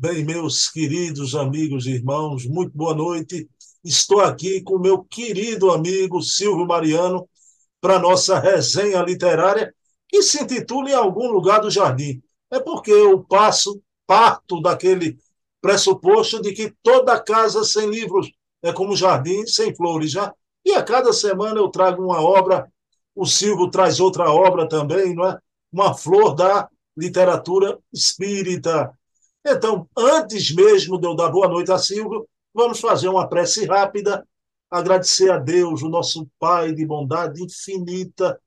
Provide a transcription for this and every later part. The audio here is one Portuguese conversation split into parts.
Bem, meus queridos amigos e irmãos, muito boa noite. Estou aqui com meu querido amigo Silvio Mariano para nossa resenha literária que se intitula Em Algum Lugar do Jardim. É porque eu passo, parto daquele pressuposto de que toda casa sem livros é como jardim sem flores, já. E a cada semana eu trago uma obra, o Silvio traz outra obra também, não é? Uma flor da literatura espírita. Então, antes mesmo de eu dar boa noite a Silvio, vamos fazer uma prece rápida, agradecer a Deus, o nosso Pai de bondade infinita,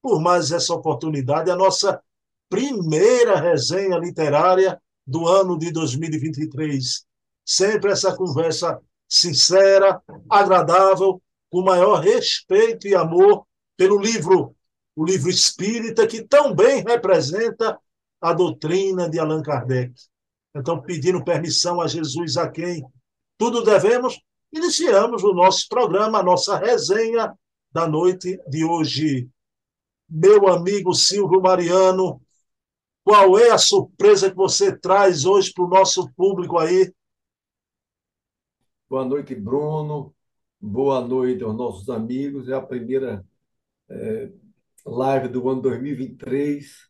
por mais essa oportunidade, a nossa primeira resenha literária do ano de 2023. Sempre essa conversa sincera, agradável, com maior respeito e amor pelo livro, o livro espírita, que tão bem representa a doutrina de Allan Kardec. Então, pedindo permissão a Jesus, a quem tudo devemos, iniciamos o nosso programa, a nossa resenha da noite de hoje. Meu amigo Silvio Mariano, qual é a surpresa que você traz hoje para o nosso público aí? Boa noite, Bruno. Boa noite aos nossos amigos. É a primeira é, live do ano 2023,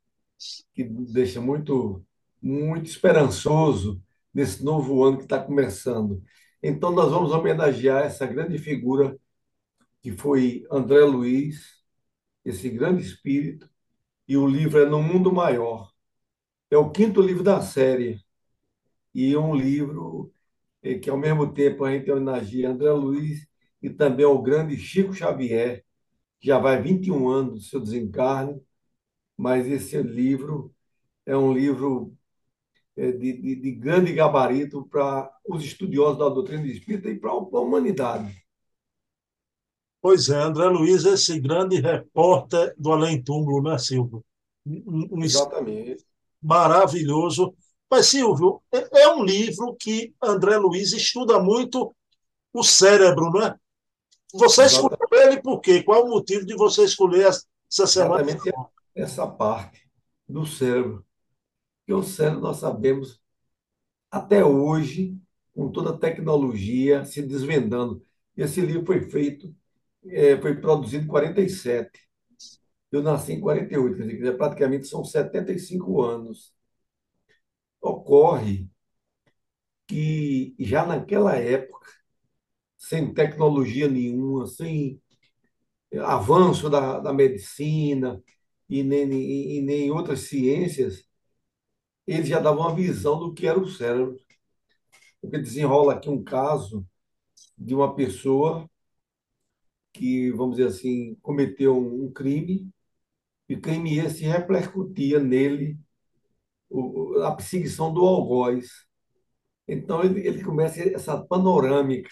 que deixa muito muito esperançoso nesse novo ano que está começando. Então, nós vamos homenagear essa grande figura que foi André Luiz, esse grande espírito, e o livro é No Mundo Maior. É o quinto livro da série, e é um livro eh, que, ao mesmo tempo, a gente homenageia André Luiz e também ao grande Chico Xavier, que já vai 21 anos do seu desencarne, mas esse livro é um livro de, de, de grande gabarito para os estudiosos da doutrina espírita e para a humanidade. Pois é, André Luiz é esse grande repórter do Além Túmulo, né, Silvio? Um, um Exatamente. Maravilhoso. Mas, Silvio, é, é um livro que André Luiz estuda muito o cérebro, não é? Você Exatamente. escolheu ele por quê? Qual o motivo de você escolher essa semana? Exatamente essa parte do cérebro. Porque o cérebro, nós sabemos, até hoje, com toda a tecnologia se desvendando. Esse livro foi feito, é, foi produzido em 47. Eu nasci em 48, quer dizer, praticamente são 75 anos. Ocorre que já naquela época, sem tecnologia nenhuma, sem avanço da, da medicina e nem, e nem outras ciências, ele já dava uma visão do que era o cérebro. Porque desenrola aqui um caso de uma pessoa que, vamos dizer assim, cometeu um crime, e crime esse repercutia nele a perseguição do algoz. Então, ele, ele começa essa panorâmica,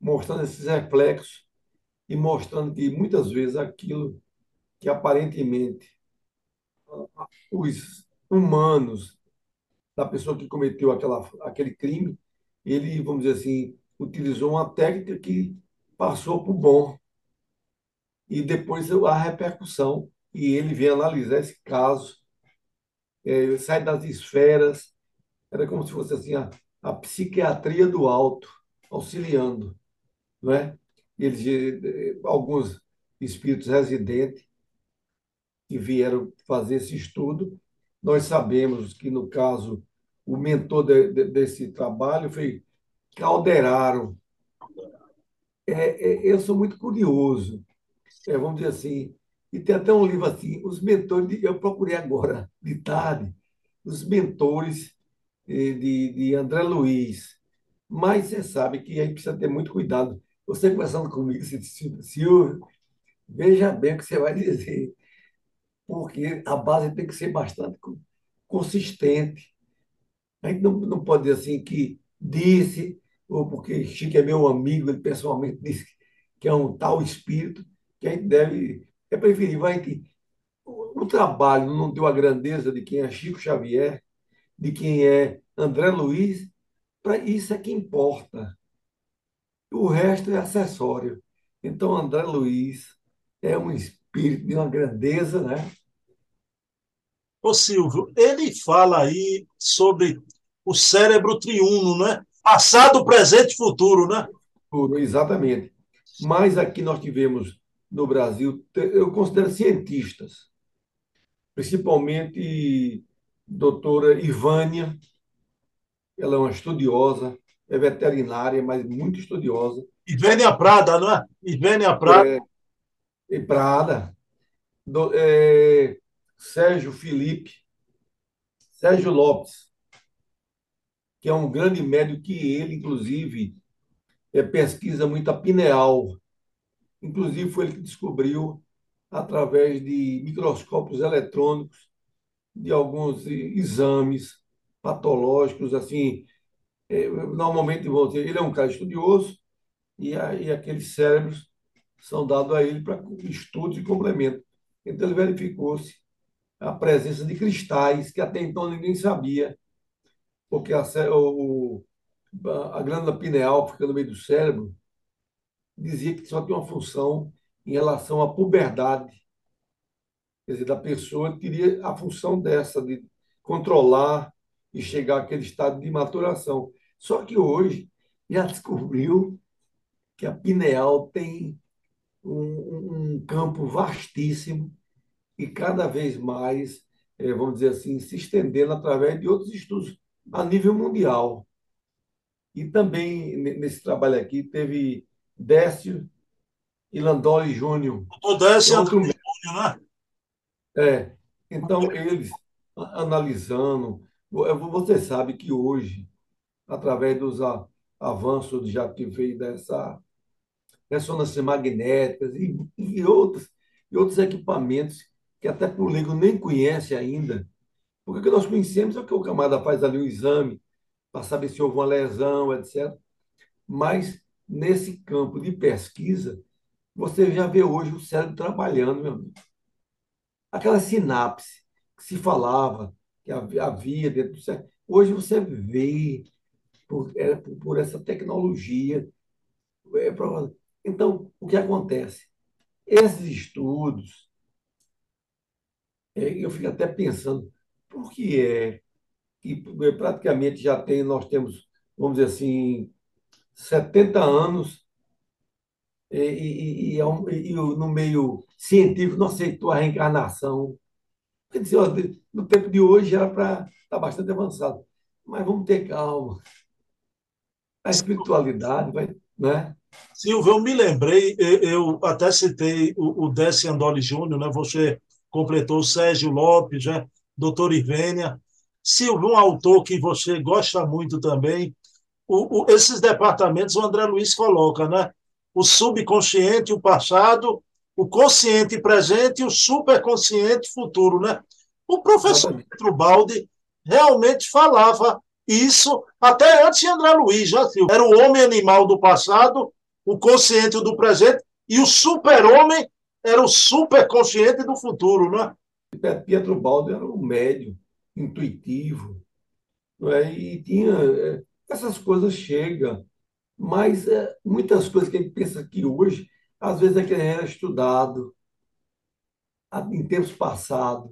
mostrando esses reflexos e mostrando que, muitas vezes, aquilo que aparentemente os humanos da pessoa que cometeu aquela, aquele crime, ele, vamos dizer assim, utilizou uma técnica que passou por bom. E depois a repercussão, e ele vem analisar esse caso, é, sai das esferas, era como se fosse assim a, a psiquiatria do alto, auxiliando, não é? Eles, eh, alguns espíritos residentes que vieram fazer esse estudo nós sabemos que, no caso, o mentor de, de, desse trabalho foi Calderaro. É, é, eu sou muito curioso, é, vamos dizer assim, e tem até um livro assim, os mentores, eu procurei agora, de tarde, os mentores de, de André Luiz. Mas você sabe que a gente precisa ter muito cuidado. Você conversando comigo, Silvio, veja bem o que você vai dizer porque a base tem que ser bastante consistente. A gente não, não pode dizer assim que disse, ou porque Chico é meu amigo, ele pessoalmente disse que é um tal espírito, que a gente deve. É preferível a gente. O, trabalho não deu a grandeza de quem é Chico Xavier, de quem é André Luiz, para isso é que importa. O resto é acessório. Então, André Luiz é um espírito espírito, de uma grandeza, né? Ô Silvio, ele fala aí sobre o cérebro triuno, né? Passado, presente e futuro, né? Exatamente. Mas aqui nós tivemos no Brasil, eu considero cientistas, principalmente doutora Ivânia, ela é uma estudiosa, é veterinária, mas muito estudiosa. Ivânia Prada, não é? Ivânia Prada. É, Prada. Do, é, Sérgio Felipe, Sérgio Lopes, que é um grande médico que ele, inclusive, é, pesquisa muito a pineal. Inclusive, foi ele que descobriu, através de microscópios eletrônicos, de alguns exames patológicos, assim, é, normalmente ele é um cara estudioso e, aí aqueles cérebros são dados a ele para estudos e complemento. Então ele verificou-se a presença de cristais que até então ninguém sabia, porque a, o, a glândula pineal fica no meio do cérebro, dizia que só tinha uma função em relação à puberdade. Quer dizer, da pessoa teria a função dessa, de controlar e chegar àquele estado de maturação. Só que hoje já descobriu que a pineal tem um, um campo vastíssimo e cada vez mais, é, vamos dizer assim, se estendendo através de outros estudos a nível mundial. E também nesse trabalho aqui teve Décio e Landoli Júnior. O Décio é outro... Júnior, né? É. Então, eles analisando, você sabe que hoje, através dos avanços já que veio dessa ressonância magnética e, e, outros, e outros equipamentos que até por leigo nem conhece ainda, porque o que nós conhecemos é que o camarada faz ali um exame para saber se houve uma lesão, etc. Mas nesse campo de pesquisa, você já vê hoje o cérebro trabalhando, meu amigo. Aquela sinapse que se falava, que havia dentro do cérebro, hoje você vê por, é, por essa tecnologia. É, então, o que acontece? Esses estudos, é, eu fico até pensando, por que é que praticamente já tem, nós temos, vamos dizer assim, 70 anos e, e, e, e, no meio científico não aceitou a reencarnação. Quer dizer, no tempo de hoje era para estar tá bastante avançado. Mas vamos ter calma. A espiritualidade vai. Né? Silvio, eu me lembrei, eu até citei o, o Décio Andoli Júnior, né? você completou o Sérgio Lopes, né? doutor Ivênia. Silvio, um autor que você gosta muito também, o, o, esses departamentos o André Luiz coloca, né? O subconsciente, o passado, o consciente presente e o superconsciente futuro, né? O professor Pedro Baldi realmente falava isso até antes de André Luiz, já viu? Era o homem animal do passado, o consciente do presente e o super-homem era o superconsciente do futuro, né? Pietro Baldi era um médio, intuitivo, não é? e tinha é, essas coisas chegam, mas é, muitas coisas que a gente pensa que hoje, às vezes é que era estudado em tempos passados,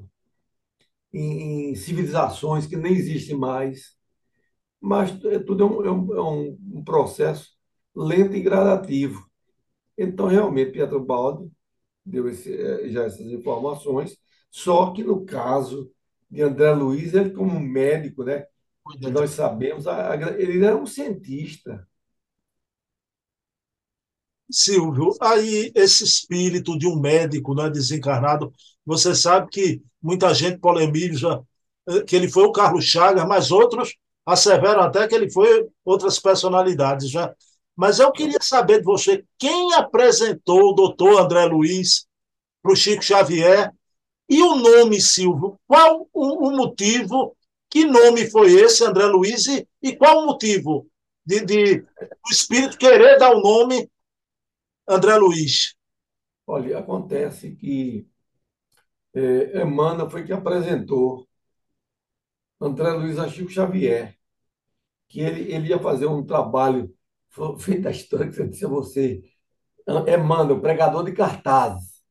em, em civilizações que nem existem mais, mas é, tudo é um, é um, é um processo lento e gradativo. Então, realmente, Pietro Baldi deu esse, é, já essas informações, só que no caso de André Luiz, ele como médico, né, nós sabemos, ele era um cientista. Silvio, aí esse espírito de um médico né, desencarnado, você sabe que muita gente polemiza eh, que ele foi o Carlos Chagas, mas outros asseveram até que ele foi outras personalidades já. Né? Mas eu queria saber de você, quem apresentou o doutor André Luiz para o Chico Xavier e o nome, Silvio? Qual o, o motivo que nome foi esse, André Luiz, e, e qual o motivo de, de o espírito querer dar o nome André Luiz? Olha, acontece que é, Emmanuel foi que apresentou André Luiz a Chico Xavier, que ele, ele ia fazer um trabalho, feito a história que eu disse a você, Emmanuel, pregador de cartazes,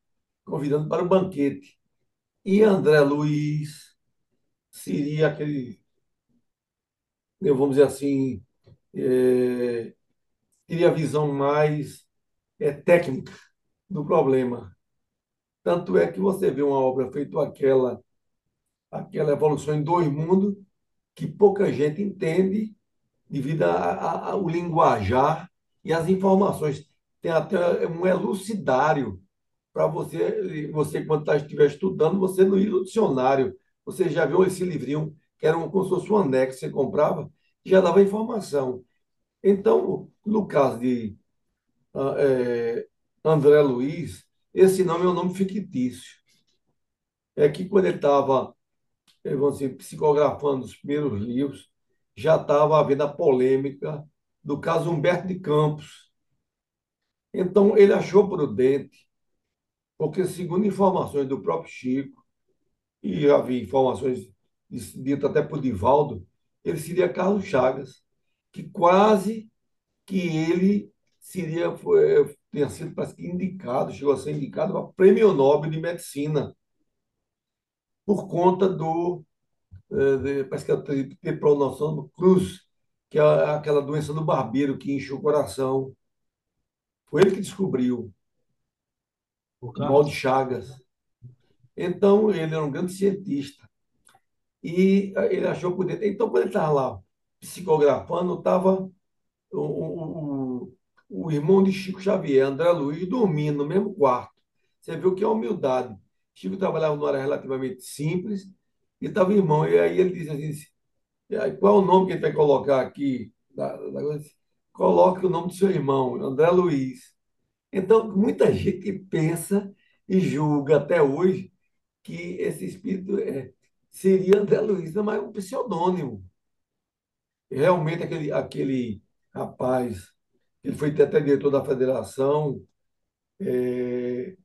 convidando para o banquete. E André Luiz seria aquele vamos dizer assim, é, teria a visão mais é, técnica do problema. Tanto é que você vê uma obra feita aquela, aquela evolução em dois mundos, que pouca gente entende devido ao linguajar e às informações. Tem até um elucidário para você, você quando tá, estiver estudando, você não ir no dicionário. Você já viu esse livrinho, que era um, como se fosse um anexo que você comprava, já dava informação. Então, no caso de é, André Luiz, esse nome é um nome fictício. É que quando ele estava, vamos dizer, psicografando os primeiros livros, já estava havendo a polêmica do caso Humberto de Campos. Então, ele achou prudente, porque, segundo informações do próprio Chico, e havia informações ditas até por Divaldo, ele seria Carlos Chagas, que quase que ele seria foi, tinha sido parece que indicado, chegou a ser indicado para Prêmio Nobel de Medicina por conta do de, parece que é ter pronoção do Cruz, que é aquela doença do barbeiro que enche o coração. Foi ele que descobriu o mal de Chagas. Então, ele era um grande cientista. E eh, ele achou por dentro. Então, quando ele estava lá psicografando, estava o, o, o, irmão de Chico Xavier, André Luiz, dormindo no mesmo quarto. Você viu que é humildade. Chico trabalhava numa área relativamente simples e estava o irmão. E aí ele disse assim: qual é o nome que ele vai colocar aqui? Coloque o nome do seu irmão, André Luiz. Então, muita gente pensa e julga até hoje que esse espírito é, seria André Luiz, mas é um pseudônimo. Realmente, aquele, aquele rapaz, ele foi até diretor da federação, é,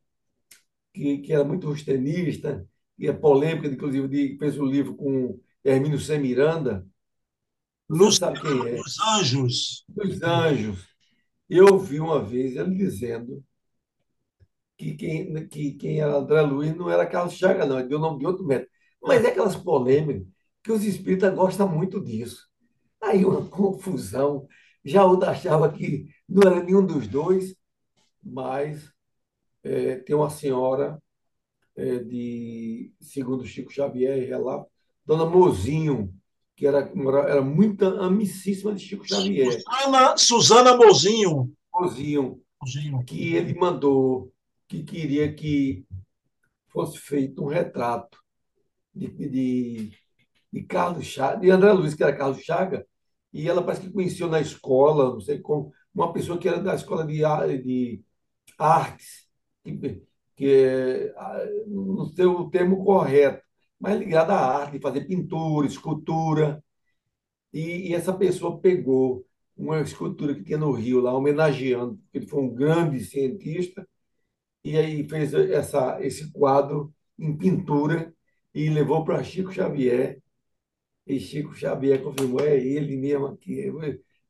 que, que era muito rustenista, e é polêmica, inclusive, de, fez um livro com Hermínio C. Miranda. Você sabe quem é? Os Anjos. Os Anjos. Eu vi uma vez ele dizendo que quem, que quem era André Luiz não era Carlos Chaga, não, ele deu o nome de outro médico. Mas é aquelas polêmicas que os espíritas gostam muito disso. Aí uma confusão. Já o achava que não era nenhum dos dois, mas é, tem uma senhora de, segundo Chico Xavier, relato, Dona Mozinho, que era, era muito amicíssima de Chico Xavier. Susana, Susana Mozinho. Mozinho, Mozinho. Que ele mandou, que queria que fosse feito um retrato de, de, de Carlos Chaga, de André Luiz, que era Carlos Chaga, e ela parece que conheceu na escola, não sei como, uma pessoa que era da escola de, de artes, que, que é, não sei o termo correto, mas ligada à arte, fazer pintura, escultura. E, e, essa pessoa pegou uma escultura que tinha no Rio, lá, homenageando, porque ele foi um grande cientista, e aí fez essa, esse quadro em pintura e levou para Chico Xavier. E Chico Xavier confirmou, é ele mesmo aqui.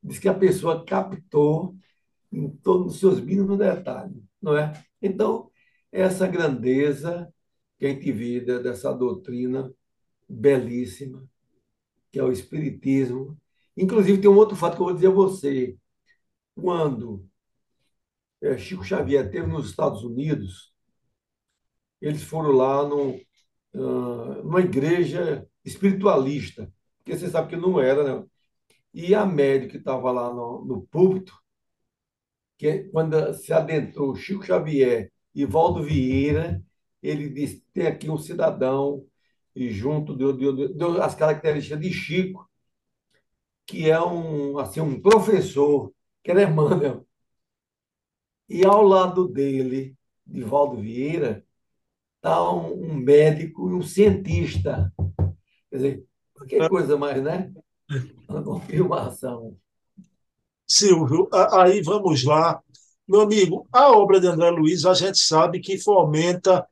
Diz que a pessoa captou em todos os seus mínimos detalhes, não é? Então, essa grandeza que a gente vê dessa doutrina belíssima, que é o Espiritismo. Inclusive, tem um outro fato que eu vou dizer a você. Quando é, Chico Xavier esteve nos Estados Unidos, eles foram lá no, uh, numa igreja espiritualista, porque você sabe que não era, né? E a médica que estava lá no, no púlpito, que quando se adentrou Chico Xavier e Valdo Vieira, ele disse: tem aqui um cidadão, e junto deu, deu, deu as características de Chico, que é um, assim, um professor, que era Emmanuel. E ao lado dele, de Valdo Vieira, está um, um, médico e um cientista. Quer dizer, que coisa mais, né? Uma confirmação. Silvio, aí vamos lá. Meu amigo, a obra de André Luiz, a gente sabe que fomenta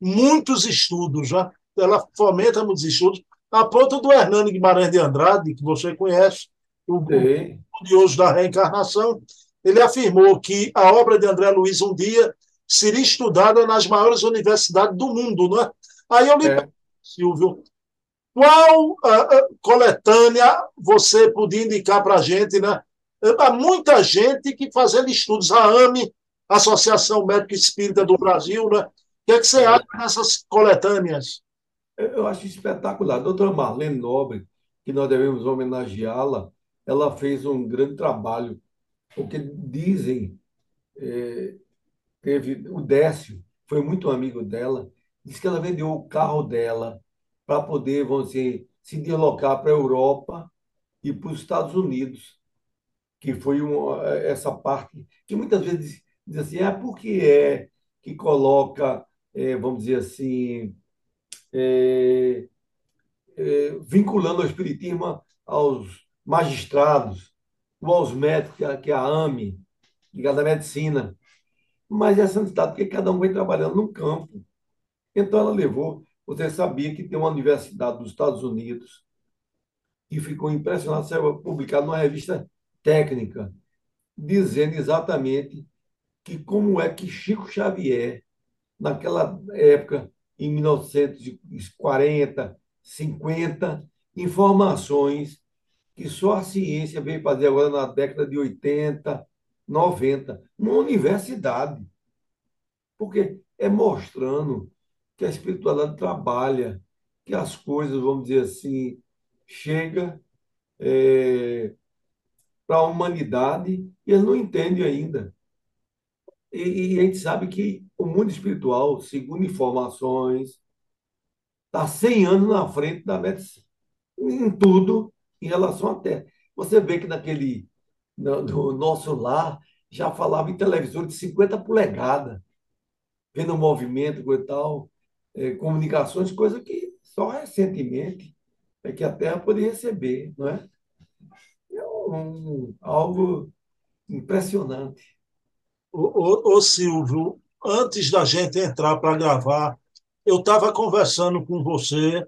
muitos estudos, já. ela fomenta muitos estudos, a ponto do Hernani Guimarães de Andrade, que você conhece, o curioso da reencarnação, ele afirmou que a obra de André Luiz um dia seria estudada nas maiores universidades do mundo, não é? Aí eu lhe é. Silvio, Qual uh, coletânea você podia indicar para a gente, né? Há muita gente que fazendo estudos, a AME, Associação Médica Espírita do Brasil, né? O que, é que você acha dessas coletâneas? Eu acho espetacular. A doutora Marlene Nobre, que nós devemos homenageá-la, ela fez um grande trabalho, porque dizem, é, teve o Décio, foi muito amigo dela, disse que ela vendeu o carro dela para poder, vamos dizer, se deslocar para a Europa e para os Estados Unidos, que foi uma, essa parte que muitas vezes diz assim, ah, por que é que coloca, é, vamos dizer assim, é, é, vinculando o Espiritismo aos magistrados, ou aos médicos, que é a AME, ligada à medicina. Mas é santidade, porque cada um vem trabalhando no campo. Então ela levou. Você sabia que tem uma universidade dos Estados Unidos e ficou impressionado, saiu publicado numa revista técnica, dizendo exatamente que como é que Chico Xavier, naquela época, em 1940, 50, informações que só a ciência veio fazer agora na década de 80, 90, numa universidade. Porque é mostrando que a espiritualidade trabalha, que as coisas, vamos dizer assim, chega é, para a humanidade e eles não entendem ainda. E, e, a gente sabe que o mundo espiritual, segundo informações, está 100 anos na frente da medicina, em tudo em relação à Terra. Você vê que naquele, no, no nosso lar, já falava em televisor de 50 polegadas, vendo movimento e tal, é, comunicações, coisa que só recentemente é que a Terra poderia receber, não é? Um, algo impressionante. Ô, ô, ô Silvio, antes da gente entrar para gravar, eu estava conversando com você,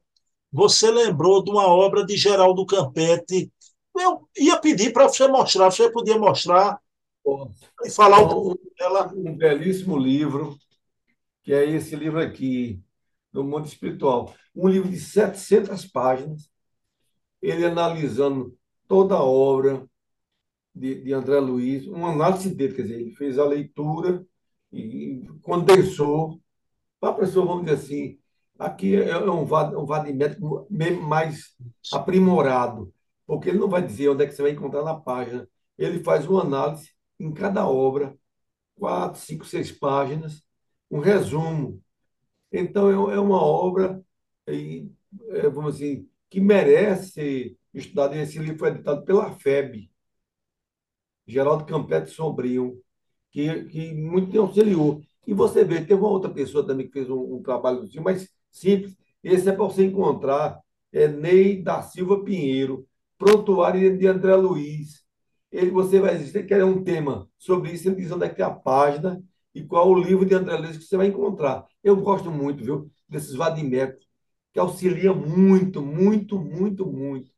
você lembrou de uma obra de Geraldo Campetti. Eu ia pedir para você mostrar, você podia mostrar e falar um pouco dela. Um belíssimo livro, que é esse livro aqui, do Mundo Espiritual. Um livro de 700 páginas, ele analisando toda a obra de, de André Luiz, uma análise dele, quer dizer, ele fez a leitura e condensou para a pessoa, vamos dizer assim, aqui é, é um VAD, um mais aprimorado, porque ele não vai dizer onde é que você vai encontrar na página, ele faz uma análise em cada obra, quatro, cinco, seis páginas, um resumo. Então, é, é uma obra, é, vamos assim, que merece ser estudada. Esse livro foi editado pela FEB, Geraldo Campete Sombrio, que, que muito te auxiliou. E você vê, teve uma outra pessoa também que fez um, um trabalho mais simples. Esse é para você encontrar é Ney da Silva Pinheiro, prontuário de André Luiz, ele, você vai você quer um tema sobre isso, ele diz onde é que é a página e qual o livro de André Luiz que você vai encontrar. Eu gosto muito, viu, desses vadimecos, que auxilia muito, muito, muito, muito.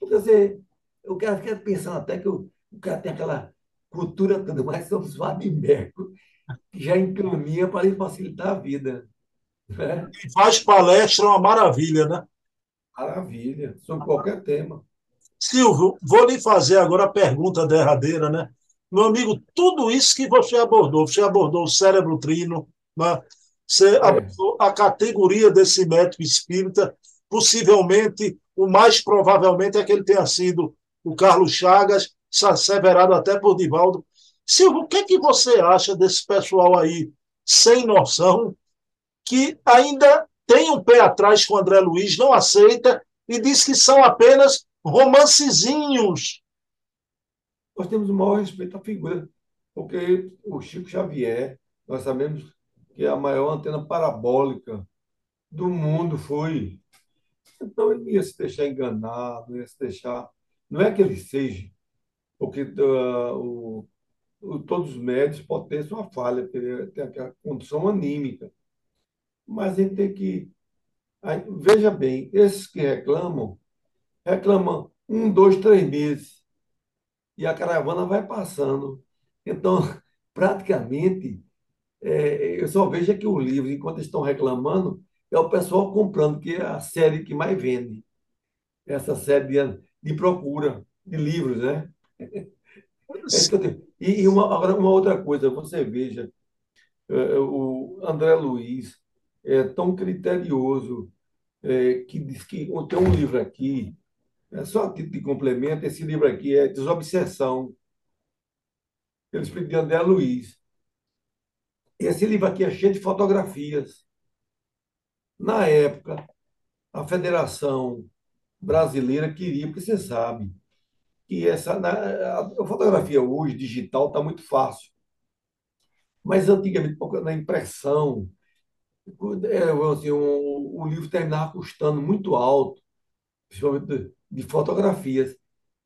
Porque você, eu quero, quero pensando até que o, o cara tem aquela cultura toda, mas são os vadimecos que já encaminha para lhe facilitar a vida. Né? Faz palestra uma maravilha, né? Maravilha, sobre qualquer tema. Silvio, vou lhe fazer agora a pergunta derradeira, né? Meu amigo, tudo isso que você abordou, você abordou o cérebro trino, né? você é. abordou a categoria desse médico espírita, possivelmente, o mais provavelmente é que ele tenha sido o Carlos Chagas, severado até por Divaldo. Silvio, o que, é que você acha desse pessoal aí, sem noção, que ainda tem um pé atrás com o André Luiz, não aceita e diz que são apenas romancezinhos. Nós temos o maior respeito à figura, porque o Chico Xavier, nós sabemos que a maior antena parabólica do mundo foi. Então ele não ia se deixar enganar, não ia se deixar. Não é que ele seja, porque uh, o, o, todos os médios podem ter sua falha, ter aquela condição anímica. Mas a gente tem que. Aí, veja bem, esses que reclamam reclamando um, dois, três meses. E a caravana vai passando. Então, praticamente, é, eu só vejo que o livro, enquanto estão reclamando, é o pessoal comprando, que é a série que mais vende. essa série de, de procura de livros, né? É. E, uma, agora, uma outra coisa, você veja, é, o André Luiz é tão criterioso é, que diz que tem um livro aqui, é só a título de complemento, esse livro aqui é Desobsessão, pelo Espírito de André Luiz. Esse livro aqui é cheio de fotografias. Na época, a Federação Brasileira queria, porque você sabe que essa a, a fotografia hoje digital está muito fácil. Mas antigamente, na impressão, é, assim, um, o livro terminava custando muito alto, principalmente de, fotografias.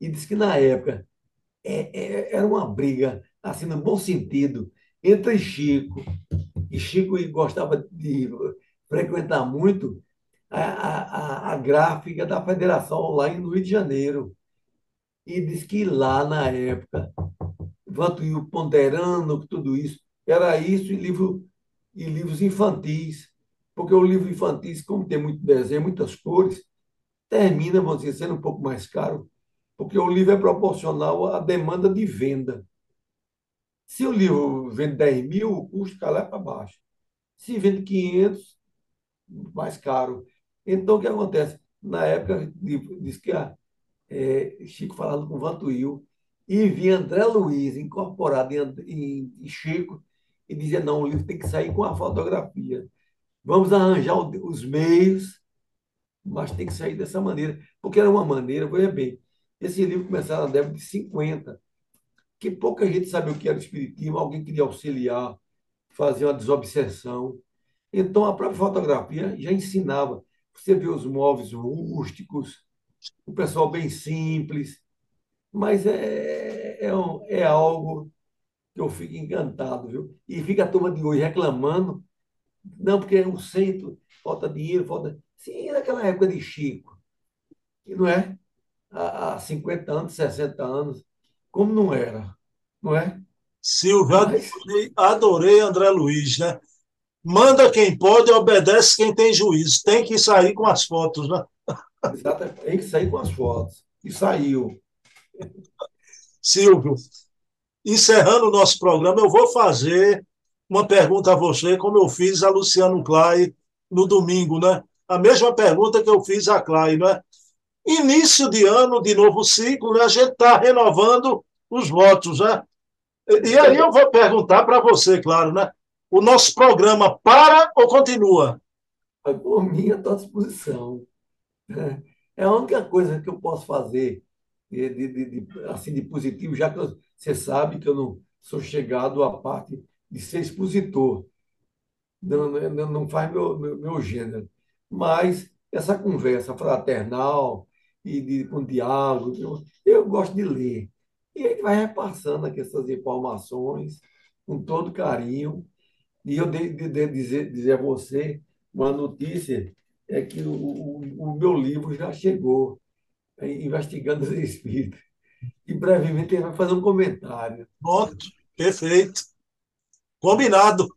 E disse que na época é, é, era uma briga, assim, no bom sentido, entre Chico, e Chico gostava de frequentar muito a, a, a gráfica da Federação lá no Rio de Janeiro. E diz que lá, na época, Vantuil ponderando tudo isso, era isso e, livro, e livros infantis, porque o livro infantis, como tem muito desenho, muitas cores, termina, vamos dizer, sendo um pouco mais caro, porque o livro é proporcional à demanda de venda. Se o livro vende 10 mil, o custo cai lá para baixo. Se vende 500, mais caro. Então, o que acontece? Na época, diz que a, é, Chico falando com Vantuil, e via André Luiz incorporado em, em, em, Chico, e dizia: não, o livro tem que sair com a fotografia. Vamos arranjar os meios, mas tem que sair dessa maneira. Porque era uma maneira, veja bem, esse livro começava na década de 50, que pouca gente sabia o que era o espiritismo, alguém queria auxiliar, fazer uma desobsessão. Então, a própria fotografia já ensinava. Você vê os móveis rústicos, o pessoal bem simples, mas é, é, é algo que eu fico encantado, viu? E fica a turma de hoje reclamando, não, porque é um centro, falta dinheiro, falta. Sim, naquela época de Chico, que não é? Há 50 anos, 60 anos, como não era, não é? Silvio, Mas... adorei André Luiz, né? Manda quem pode, obedece quem tem juízo. Tem que sair com as fotos, né? Exatamente, tem que sair com as fotos. E saiu. Silvio, encerrando o nosso programa, eu vou fazer uma pergunta a você, como eu fiz a Luciano Clay no domingo, né? A mesma pergunta que eu fiz a Clay, né? Início de ano, de novo ciclo, né? a gente está renovando os votos, né? E aí eu vou perguntar para você, claro, né? O nosso programa para ou continua? Por mim, à tua disposição. É a única coisa que eu posso fazer de, de, de, assim, de positivo, já que você sabe que eu não sou chegado à parte de ser expositor. Não, não, não faz meu, meu, meu gênero. Mas essa conversa fraternal e de, com diálogo, eu, eu gosto de ler. E a gente vai repassando aqui essas informações com todo carinho. E eu devo de, de dizer, dizer a você uma notícia, é que o, o, o meu livro já chegou, é, investigando os espíritos. E brevemente ele vai fazer um comentário. Pronto, perfeito. Combinado.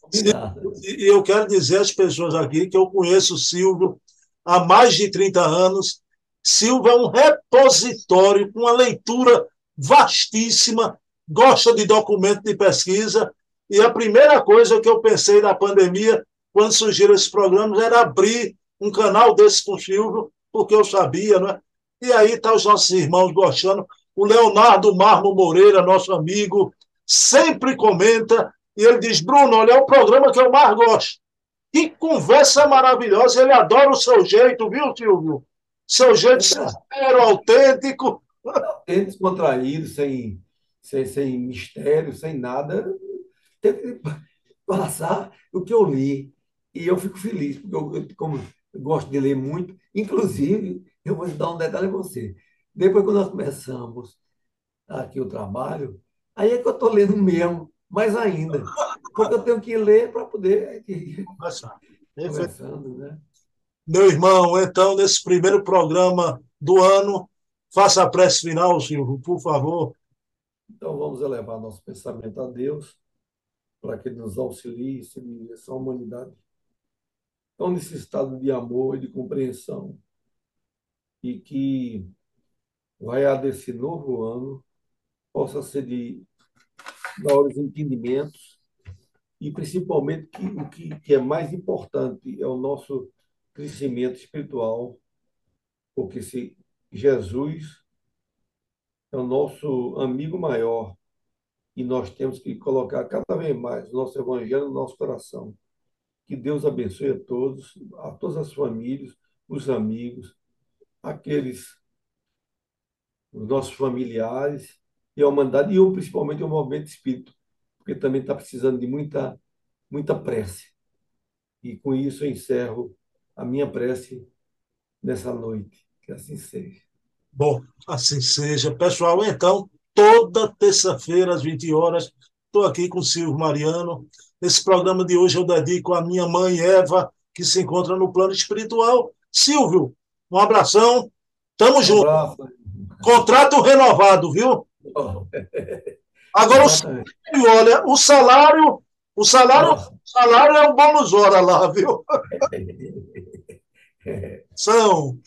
Combinado. E eu quero dizer às pessoas aqui que eu conheço o Silvio há mais de 30 anos. Silvio é um repositório com uma leitura vastíssima, gosta de documento de pesquisa, e a primeira coisa que eu pensei na pandemia, quando surgiram esses programas, era abrir um canal desse com o Silvio, porque eu sabia, né? E aí tá os nossos irmãos gostando. O Leonardo Marmo Moreira, nosso amigo, sempre comenta, e ele diz, Bruno, olha, é o programa que eu mais gosto. Que conversa maravilhosa, ele adora o seu jeito, viu, Silvio? Seu jeito sincero, autêntico ter descontraído, sem, sem, sem mistério, sem nada. Teve que passar o que eu li. E eu fico feliz, porque eu, como eu gosto de ler muito, inclusive, eu vou dar um detalhe a você. Depois que nós começamos aqui o trabalho, aí é que eu estou lendo mesmo, mais ainda. Porque eu tenho que ler para poder conversar. Conversando, né? Meu irmão, então, nesse primeiro programa do ano, Faça a prece final, Silvio, por favor. Então vamos elevar nosso pensamento a Deus para que nos auxilie em essa humanidade tão necessitada de amor e de compreensão. e que vai desse novo ano possa ser de maiores entendimentos e principalmente que o que, que é mais importante é o nosso crescimento espiritual, porque se Jesus é o nosso amigo maior e nós temos que colocar cada vez mais o nosso evangelho no nosso coração. Que Deus abençoe a todos, a todas as famílias, os amigos, aqueles os nossos familiares e a humanidade, e principalmente o movimento espírito, porque também está precisando de muita, muita prece. E com isso eu encerro a minha prece nessa noite. Que assim seja. Bom, assim seja. Pessoal, então, toda terça-feira, às 20 horas, estou aqui com o Silvio Mariano. Esse programa de hoje eu dedico à minha mãe Eva, que se encontra no plano espiritual. Silvio, um abração. Tamo um junto. Abraço. Contrato renovado, viu? Agora, o, olha, o salário, o salário, o salário é o bônus hora lá, viu? São